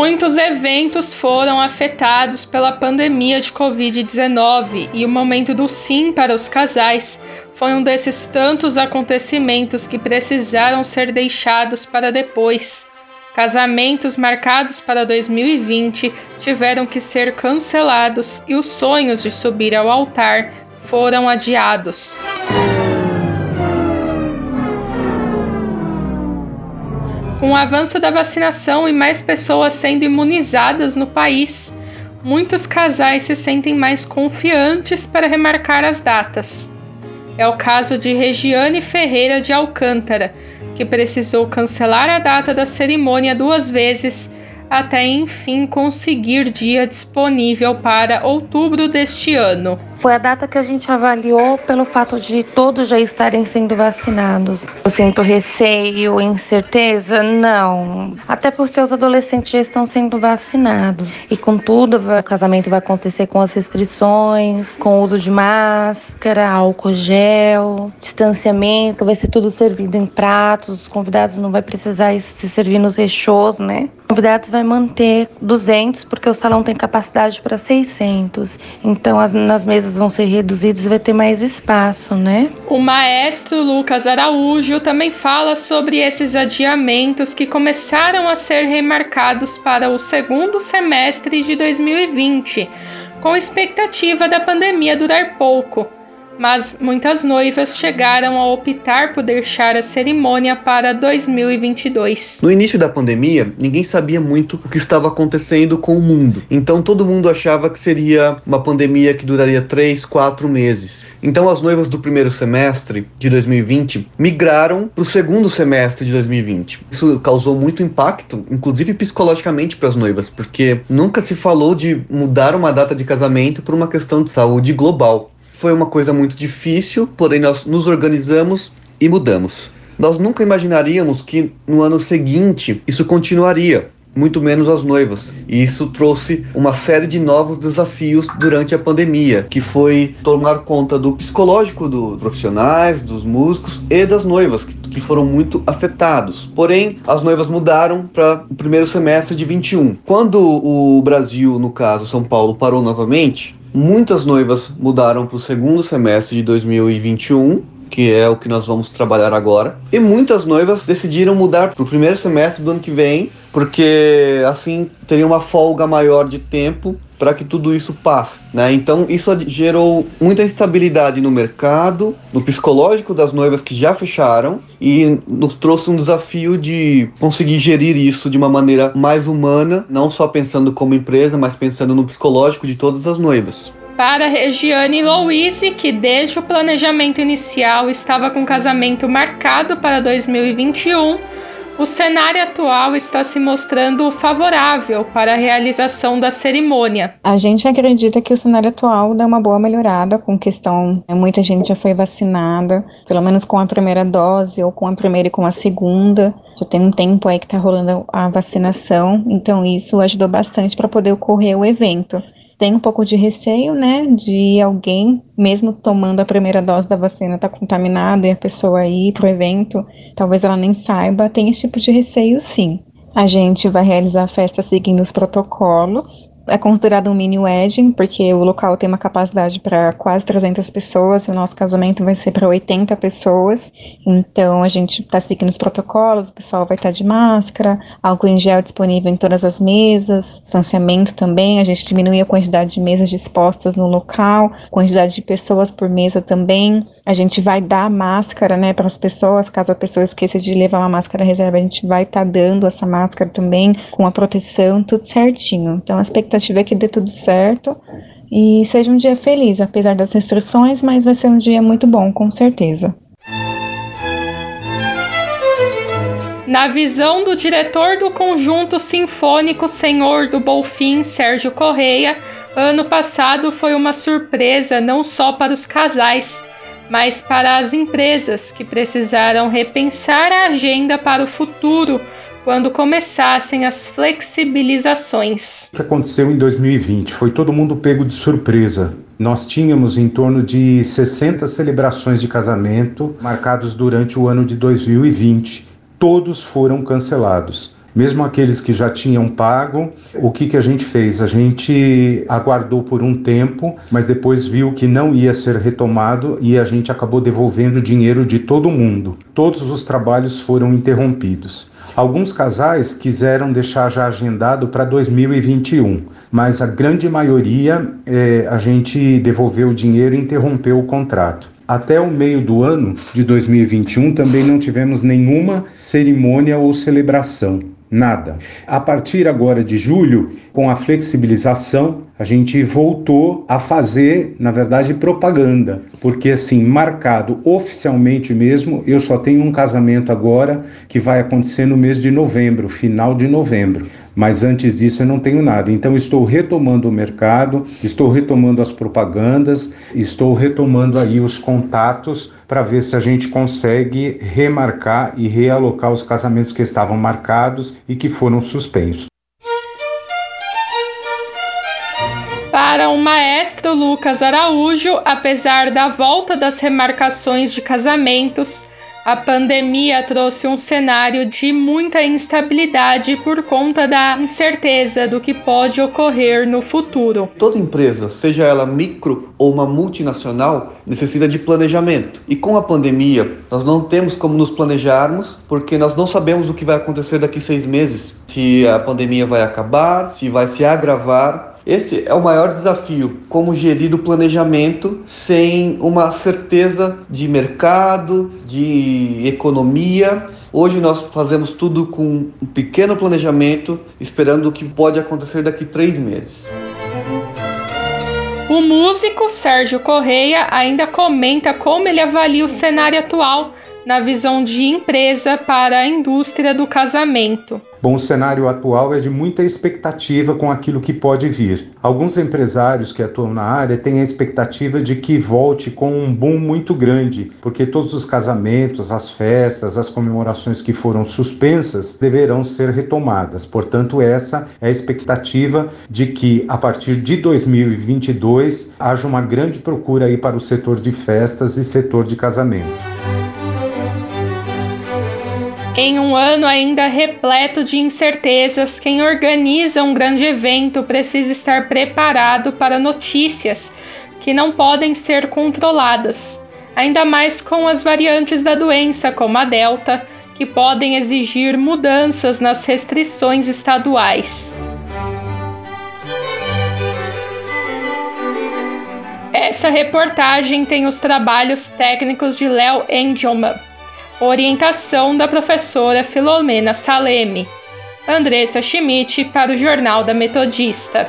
Muitos eventos foram afetados pela pandemia de Covid-19 e o momento do sim para os casais foi um desses tantos acontecimentos que precisaram ser deixados para depois. Casamentos marcados para 2020 tiveram que ser cancelados e os sonhos de subir ao altar foram adiados. Com o avanço da vacinação e mais pessoas sendo imunizadas no país, muitos casais se sentem mais confiantes para remarcar as datas. É o caso de Regiane Ferreira de Alcântara, que precisou cancelar a data da cerimônia duas vezes até enfim conseguir dia disponível para outubro deste ano. Foi a data que a gente avaliou pelo fato de todos já estarem sendo vacinados. Eu sinto receio, incerteza? Não. Até porque os adolescentes já estão sendo vacinados. E contudo, o casamento vai acontecer com as restrições, com o uso de máscara, álcool gel, distanciamento, vai ser tudo servido em pratos, os convidados não vai precisar se servir nos rechôs, né? Os convidados vai manter 200 porque o salão tem capacidade para 600. Então as, mesas vão ser reduzidos e vai ter mais espaço, né? O maestro Lucas Araújo também fala sobre esses adiamentos que começaram a ser remarcados para o segundo semestre de 2020, com expectativa da pandemia durar pouco mas muitas noivas chegaram a optar por deixar a cerimônia para 2022. No início da pandemia, ninguém sabia muito o que estava acontecendo com o mundo, então todo mundo achava que seria uma pandemia que duraria 3, 4 meses. Então as noivas do primeiro semestre de 2020 migraram para o segundo semestre de 2020. Isso causou muito impacto, inclusive psicologicamente para as noivas, porque nunca se falou de mudar uma data de casamento por uma questão de saúde global. Foi uma coisa muito difícil, porém nós nos organizamos e mudamos. Nós nunca imaginaríamos que no ano seguinte isso continuaria, muito menos as noivas. E isso trouxe uma série de novos desafios durante a pandemia, que foi tomar conta do psicológico dos profissionais, dos músicos e das noivas, que foram muito afetados. Porém, as noivas mudaram para o primeiro semestre de 21. Quando o Brasil, no caso São Paulo, parou novamente, Muitas noivas mudaram para o segundo semestre de 2021, que é o que nós vamos trabalhar agora. E muitas noivas decidiram mudar para o primeiro semestre do ano que vem, porque assim teria uma folga maior de tempo para que tudo isso passe. Né? Então, isso gerou muita instabilidade no mercado, no psicológico das noivas que já fecharam, e nos trouxe um desafio de conseguir gerir isso de uma maneira mais humana, não só pensando como empresa, mas pensando no psicológico de todas as noivas para Regiane Louise, que desde o planejamento inicial estava com casamento marcado para 2021, o cenário atual está se mostrando favorável para a realização da cerimônia. A gente acredita que o cenário atual dá uma boa melhorada com questão, né, muita gente já foi vacinada, pelo menos com a primeira dose ou com a primeira e com a segunda. Já tem um tempo aí que está rolando a vacinação, então isso ajudou bastante para poder ocorrer o evento tem um pouco de receio, né, de alguém, mesmo tomando a primeira dose da vacina, tá contaminado e a pessoa ir para o evento, talvez ela nem saiba, tem esse tipo de receio sim. A gente vai realizar a festa seguindo os protocolos, é considerado um mini wedding, porque o local tem uma capacidade para quase 300 pessoas e o nosso casamento vai ser para 80 pessoas. Então a gente está seguindo os protocolos, o pessoal vai estar tá de máscara, álcool em gel disponível em todas as mesas, distanciamento também. A gente diminui a quantidade de mesas dispostas no local, quantidade de pessoas por mesa também. A gente vai dar máscara, né, para as pessoas, caso a pessoa esqueça de levar uma máscara reserva, a gente vai estar tá dando essa máscara também com a proteção, tudo certinho. Então a expectativa é que dê tudo certo e seja um dia feliz, apesar das restrições, mas vai ser um dia muito bom, com certeza. Na visão do diretor do Conjunto Sinfônico Senhor do Bolfim, Sérgio Correia, ano passado foi uma surpresa não só para os casais, mas para as empresas que precisaram repensar a agenda para o futuro quando começassem as flexibilizações. O que aconteceu em 2020 foi todo mundo pego de surpresa. Nós tínhamos em torno de 60 celebrações de casamento marcados durante o ano de 2020. Todos foram cancelados. Mesmo aqueles que já tinham pago, o que, que a gente fez? A gente aguardou por um tempo, mas depois viu que não ia ser retomado e a gente acabou devolvendo o dinheiro de todo mundo. Todos os trabalhos foram interrompidos. Alguns casais quiseram deixar já agendado para 2021, mas a grande maioria é, a gente devolveu o dinheiro e interrompeu o contrato. Até o meio do ano de 2021 também não tivemos nenhuma cerimônia ou celebração. Nada. A partir agora de julho, com a flexibilização, a gente voltou a fazer, na verdade, propaganda, porque assim, marcado oficialmente mesmo, eu só tenho um casamento agora que vai acontecer no mês de novembro, final de novembro. Mas antes disso eu não tenho nada. Então estou retomando o mercado, estou retomando as propagandas, estou retomando aí os contatos para ver se a gente consegue remarcar e realocar os casamentos que estavam marcados e que foram suspensos. Para o maestro Lucas Araújo, apesar da volta das remarcações de casamentos, a pandemia trouxe um cenário de muita instabilidade por conta da incerteza do que pode ocorrer no futuro. Toda empresa, seja ela micro ou uma multinacional, necessita de planejamento. E com a pandemia, nós não temos como nos planejarmos porque nós não sabemos o que vai acontecer daqui seis meses. Se a pandemia vai acabar, se vai se agravar esse é o maior desafio, como gerir o planejamento sem uma certeza de mercado, de economia. Hoje nós fazemos tudo com um pequeno planejamento, esperando o que pode acontecer daqui três meses. O músico Sérgio Correia ainda comenta como ele avalia o cenário atual na visão de empresa para a indústria do casamento. Bom, o cenário atual é de muita expectativa com aquilo que pode vir. Alguns empresários que atuam na área têm a expectativa de que volte com um boom muito grande, porque todos os casamentos, as festas, as comemorações que foram suspensas deverão ser retomadas. Portanto, essa é a expectativa de que a partir de 2022 haja uma grande procura aí para o setor de festas e setor de casamento. Em um ano ainda repleto de incertezas, quem organiza um grande evento precisa estar preparado para notícias que não podem ser controladas, ainda mais com as variantes da doença, como a Delta, que podem exigir mudanças nas restrições estaduais. Essa reportagem tem os trabalhos técnicos de Léo Engelman orientação da professora Filomena Saleme. Andressa Schmidt para o Jornal da Metodista.